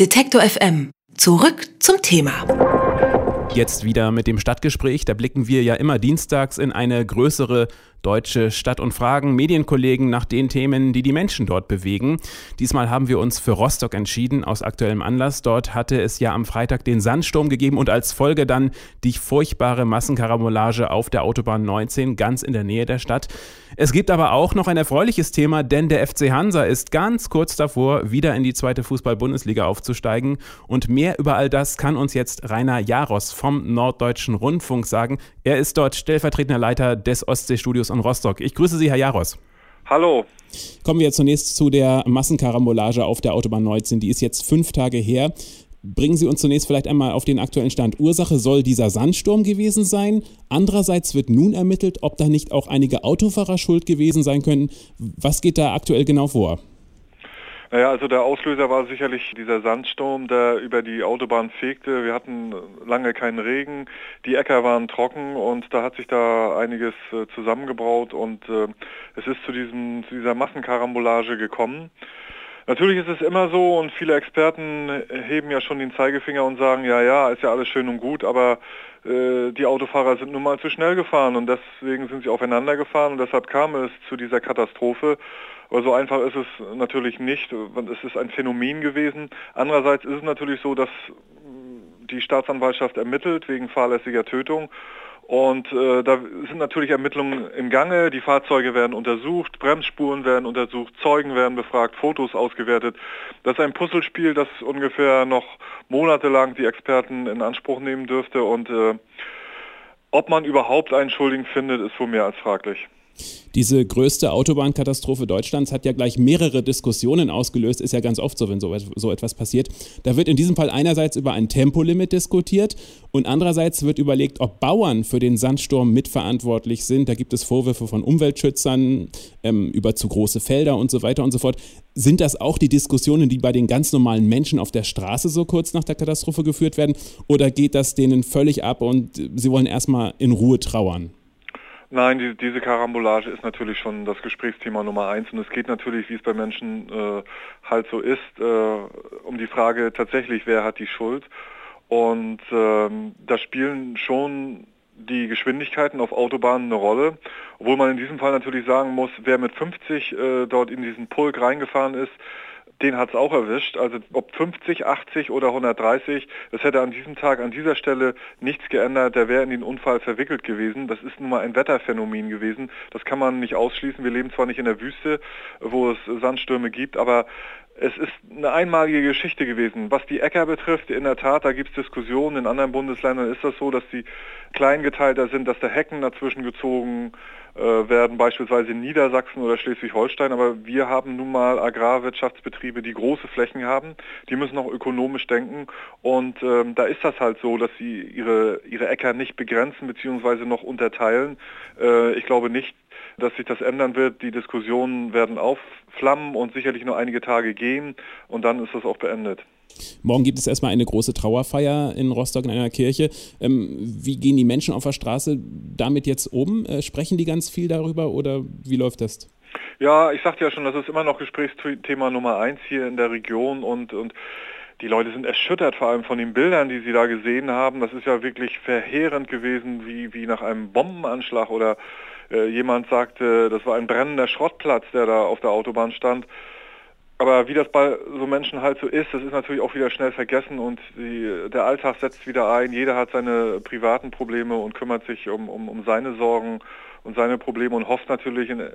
Detektor FM. Zurück zum Thema. Jetzt wieder mit dem Stadtgespräch. Da blicken wir ja immer dienstags in eine größere deutsche Stadt und fragen Medienkollegen nach den Themen, die die Menschen dort bewegen. Diesmal haben wir uns für Rostock entschieden, aus aktuellem Anlass. Dort hatte es ja am Freitag den Sandsturm gegeben und als Folge dann die furchtbare Massenkarambolage auf der Autobahn 19 ganz in der Nähe der Stadt. Es gibt aber auch noch ein erfreuliches Thema, denn der FC Hansa ist ganz kurz davor, wieder in die zweite Fußball-Bundesliga aufzusteigen. Und mehr über all das kann uns jetzt Rainer Jaros vom Norddeutschen Rundfunk sagen. Er ist dort stellvertretender Leiter des Ostseestudios in Rostock. Ich grüße Sie, Herr Jaros. Hallo. Kommen wir zunächst zu der Massenkarambolage auf der Autobahn 19. Die ist jetzt fünf Tage her. Bringen Sie uns zunächst vielleicht einmal auf den aktuellen Stand. Ursache soll dieser Sandsturm gewesen sein. Andererseits wird nun ermittelt, ob da nicht auch einige Autofahrer schuld gewesen sein können. Was geht da aktuell genau vor? Naja, also der Auslöser war sicherlich dieser Sandsturm, der über die Autobahn fegte. Wir hatten lange keinen Regen, die Äcker waren trocken und da hat sich da einiges äh, zusammengebraut und äh, es ist zu, diesem, zu dieser Massenkarambolage gekommen. Natürlich ist es immer so und viele Experten heben ja schon den Zeigefinger und sagen, ja, ja, ist ja alles schön und gut, aber äh, die Autofahrer sind nun mal zu schnell gefahren und deswegen sind sie aufeinander gefahren und deshalb kam es zu dieser Katastrophe. Aber so einfach ist es natürlich nicht. Es ist ein Phänomen gewesen. Andererseits ist es natürlich so, dass die Staatsanwaltschaft ermittelt wegen fahrlässiger Tötung. Und äh, da sind natürlich Ermittlungen im Gange, die Fahrzeuge werden untersucht, Bremsspuren werden untersucht, Zeugen werden befragt, Fotos ausgewertet. Das ist ein Puzzlespiel, das ungefähr noch monatelang die Experten in Anspruch nehmen dürfte. Und äh, ob man überhaupt einen Schuldigen findet, ist wohl mehr als fraglich. Diese größte Autobahnkatastrophe Deutschlands hat ja gleich mehrere Diskussionen ausgelöst. Ist ja ganz oft so, wenn so, so etwas passiert. Da wird in diesem Fall einerseits über ein Tempolimit diskutiert und andererseits wird überlegt, ob Bauern für den Sandsturm mitverantwortlich sind. Da gibt es Vorwürfe von Umweltschützern ähm, über zu große Felder und so weiter und so fort. Sind das auch die Diskussionen, die bei den ganz normalen Menschen auf der Straße so kurz nach der Katastrophe geführt werden? Oder geht das denen völlig ab und sie wollen erstmal in Ruhe trauern? Nein, die, diese Karambolage ist natürlich schon das Gesprächsthema Nummer eins und es geht natürlich, wie es bei Menschen äh, halt so ist, äh, um die Frage tatsächlich, wer hat die Schuld. Und ähm, da spielen schon die Geschwindigkeiten auf Autobahnen eine Rolle, obwohl man in diesem Fall natürlich sagen muss, wer mit 50 äh, dort in diesen Pulk reingefahren ist, den hat es auch erwischt. Also ob 50, 80 oder 130, das hätte an diesem Tag, an dieser Stelle nichts geändert. Der wäre in den Unfall verwickelt gewesen. Das ist nun mal ein Wetterphänomen gewesen. Das kann man nicht ausschließen. Wir leben zwar nicht in der Wüste, wo es Sandstürme gibt, aber es ist eine einmalige Geschichte gewesen. Was die Äcker betrifft, in der Tat, da gibt es Diskussionen. In anderen Bundesländern ist das so, dass die kleingeteilter sind, dass da Hecken dazwischen gezogen werden, beispielsweise in Niedersachsen oder Schleswig-Holstein. Aber wir haben nun mal Agrarwirtschaftsbetriebe, die große Flächen haben. Die müssen auch ökonomisch denken. Und ähm, da ist das halt so, dass sie ihre, ihre Äcker nicht begrenzen bzw. noch unterteilen. Äh, ich glaube nicht, dass sich das ändern wird. Die Diskussionen werden aufflammen und sicherlich nur einige Tage gehen und dann ist das auch beendet. Morgen gibt es erstmal eine große Trauerfeier in Rostock in einer Kirche. Ähm, wie gehen die Menschen auf der Straße damit jetzt um? Äh, sprechen die ganz viel darüber oder wie läuft das? Ja, ich sagte ja schon, das ist immer noch Gesprächsthema Nummer eins hier in der Region und, und die Leute sind erschüttert, vor allem von den Bildern, die sie da gesehen haben. Das ist ja wirklich verheerend gewesen, wie, wie nach einem Bombenanschlag oder äh, jemand sagte, das war ein brennender Schrottplatz, der da auf der Autobahn stand. Aber wie das bei so Menschen halt so ist, das ist natürlich auch wieder schnell vergessen und die, der Alltag setzt wieder ein. Jeder hat seine privaten Probleme und kümmert sich um, um, um seine Sorgen und seine Probleme und hofft natürlich in,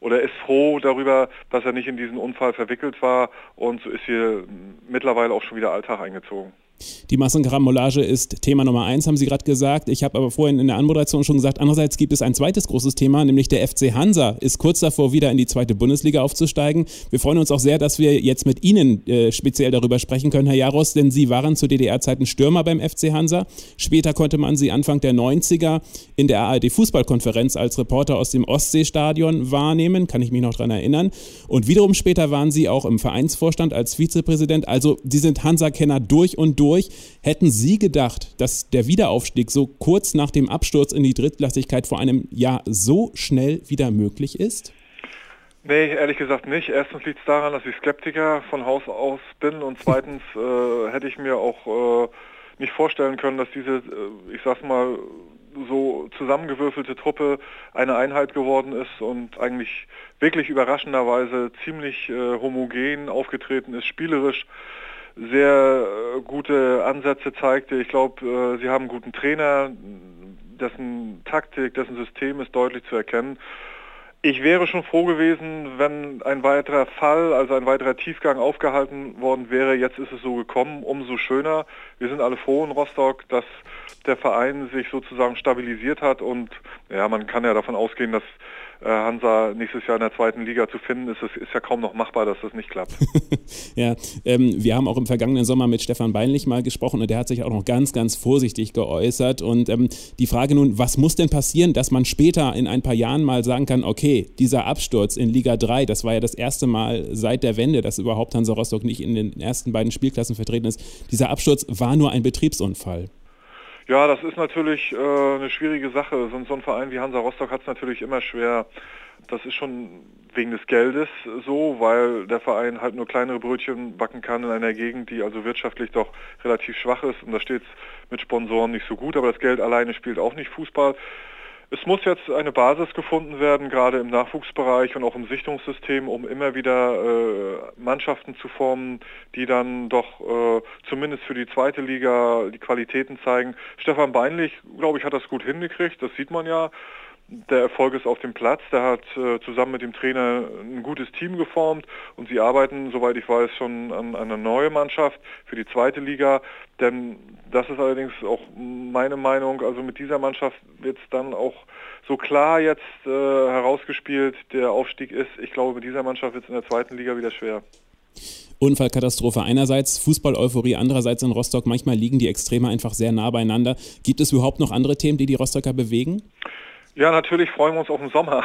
oder ist froh darüber, dass er nicht in diesen Unfall verwickelt war und so ist hier mittlerweile auch schon wieder Alltag eingezogen. Die Massenkarambolage ist Thema Nummer eins, haben Sie gerade gesagt. Ich habe aber vorhin in der Anmoderation schon gesagt, andererseits gibt es ein zweites großes Thema, nämlich der FC Hansa ist kurz davor, wieder in die zweite Bundesliga aufzusteigen. Wir freuen uns auch sehr, dass wir jetzt mit Ihnen äh, speziell darüber sprechen können, Herr Jaros, denn Sie waren zu DDR-Zeiten Stürmer beim FC Hansa. Später konnte man Sie Anfang der 90er in der ARD-Fußballkonferenz als Reporter aus dem Ostseestadion wahrnehmen, kann ich mich noch daran erinnern. Und wiederum später waren Sie auch im Vereinsvorstand als Vizepräsident. Also Sie sind Hansa-Kenner durch und durch durch. Hätten Sie gedacht, dass der Wiederaufstieg so kurz nach dem Absturz in die Drittklassigkeit vor einem Jahr so schnell wieder möglich ist? Nee, ehrlich gesagt nicht. Erstens liegt es daran, dass ich Skeptiker von Haus aus bin und zweitens äh, hätte ich mir auch äh, nicht vorstellen können, dass diese, äh, ich sag's mal, so zusammengewürfelte Truppe eine Einheit geworden ist und eigentlich wirklich überraschenderweise ziemlich äh, homogen aufgetreten ist, spielerisch sehr äh, gute Ansätze zeigte. Ich glaube, äh, sie haben einen guten Trainer, dessen Taktik, dessen System ist deutlich zu erkennen. Ich wäre schon froh gewesen, wenn ein weiterer Fall, also ein weiterer Tiefgang aufgehalten worden wäre. Jetzt ist es so gekommen, umso schöner. Wir sind alle froh in Rostock, dass der Verein sich sozusagen stabilisiert hat und ja, man kann ja davon ausgehen, dass Hansa nächstes Jahr in der zweiten Liga zu finden ist. Es ist ja kaum noch machbar, dass das nicht klappt. ja, ähm, wir haben auch im vergangenen Sommer mit Stefan Beinlich mal gesprochen und der hat sich auch noch ganz, ganz vorsichtig geäußert. Und ähm, die Frage nun, was muss denn passieren, dass man später in ein paar Jahren mal sagen kann, okay, dieser Absturz in Liga 3, das war ja das erste Mal seit der Wende, dass überhaupt Hansa Rostock nicht in den ersten beiden Spielklassen vertreten ist. Dieser Absturz war nur ein Betriebsunfall. Ja, das ist natürlich äh, eine schwierige Sache. So, so ein Verein wie Hansa Rostock hat es natürlich immer schwer. Das ist schon wegen des Geldes so, weil der Verein halt nur kleinere Brötchen backen kann in einer Gegend, die also wirtschaftlich doch relativ schwach ist. Und da steht es mit Sponsoren nicht so gut, aber das Geld alleine spielt auch nicht Fußball. Es muss jetzt eine Basis gefunden werden, gerade im Nachwuchsbereich und auch im Sichtungssystem, um immer wieder äh, Mannschaften zu formen, die dann doch äh, zumindest für die zweite Liga die Qualitäten zeigen. Stefan Beinlich, glaube ich, hat das gut hingekriegt, das sieht man ja der Erfolg ist auf dem Platz. Der hat äh, zusammen mit dem Trainer ein gutes Team geformt und sie arbeiten, soweit ich weiß, schon an, an einer neuen Mannschaft für die zweite Liga. Denn das ist allerdings auch meine Meinung. Also mit dieser Mannschaft wird es dann auch so klar jetzt äh, herausgespielt, der Aufstieg ist. Ich glaube, mit dieser Mannschaft wird es in der zweiten Liga wieder schwer. Unfallkatastrophe einerseits, Fußball-Euphorie andererseits in Rostock. Manchmal liegen die Extreme einfach sehr nah beieinander. Gibt es überhaupt noch andere Themen, die die Rostocker bewegen? Ja, natürlich freuen wir uns auf den Sommer.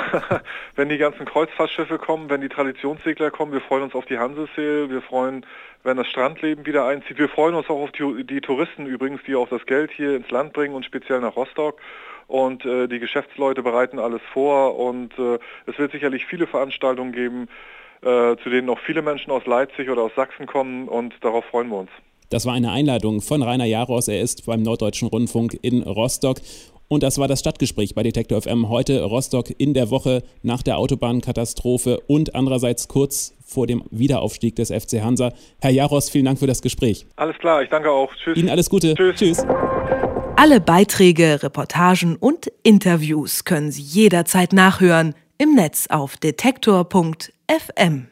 wenn die ganzen Kreuzfahrtschiffe kommen, wenn die Traditionssegler kommen, wir freuen uns auf die Hanseseel, wir freuen, wenn das Strandleben wieder einzieht. Wir freuen uns auch auf die, die Touristen übrigens, die auch das Geld hier ins Land bringen und speziell nach Rostock. Und äh, die Geschäftsleute bereiten alles vor und äh, es wird sicherlich viele Veranstaltungen geben, äh, zu denen auch viele Menschen aus Leipzig oder aus Sachsen kommen und darauf freuen wir uns. Das war eine Einladung von Rainer Jaros. Er ist beim Norddeutschen Rundfunk in Rostock und das war das Stadtgespräch bei Detektor FM. Heute Rostock in der Woche nach der Autobahnkatastrophe und andererseits kurz vor dem Wiederaufstieg des FC Hansa. Herr Jaros, vielen Dank für das Gespräch. Alles klar, ich danke auch. Tschüss. Ihnen alles Gute. Tschüss. Tschüss. Alle Beiträge, Reportagen und Interviews können Sie jederzeit nachhören im Netz auf detektor.fm.